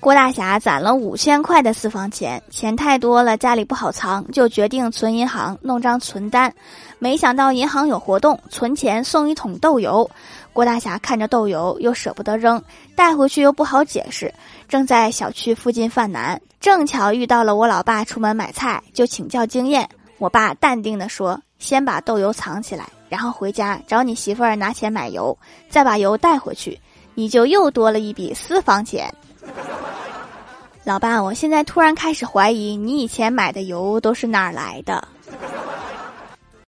郭大侠攒了五千块的私房钱，钱太多了，家里不好藏，就决定存银行，弄张存单。没想到银行有活动，存钱送一桶豆油。郭大侠看着豆油，又舍不得扔，带回去又不好解释，正在小区附近犯难，正巧遇到了我老爸出门买菜，就请教经验。我爸淡定地说：“先把豆油藏起来，然后回家找你媳妇儿拿钱买油，再把油带回去，你就又多了一笔私房钱。”老爸，我现在突然开始怀疑，你以前买的油都是哪儿来的？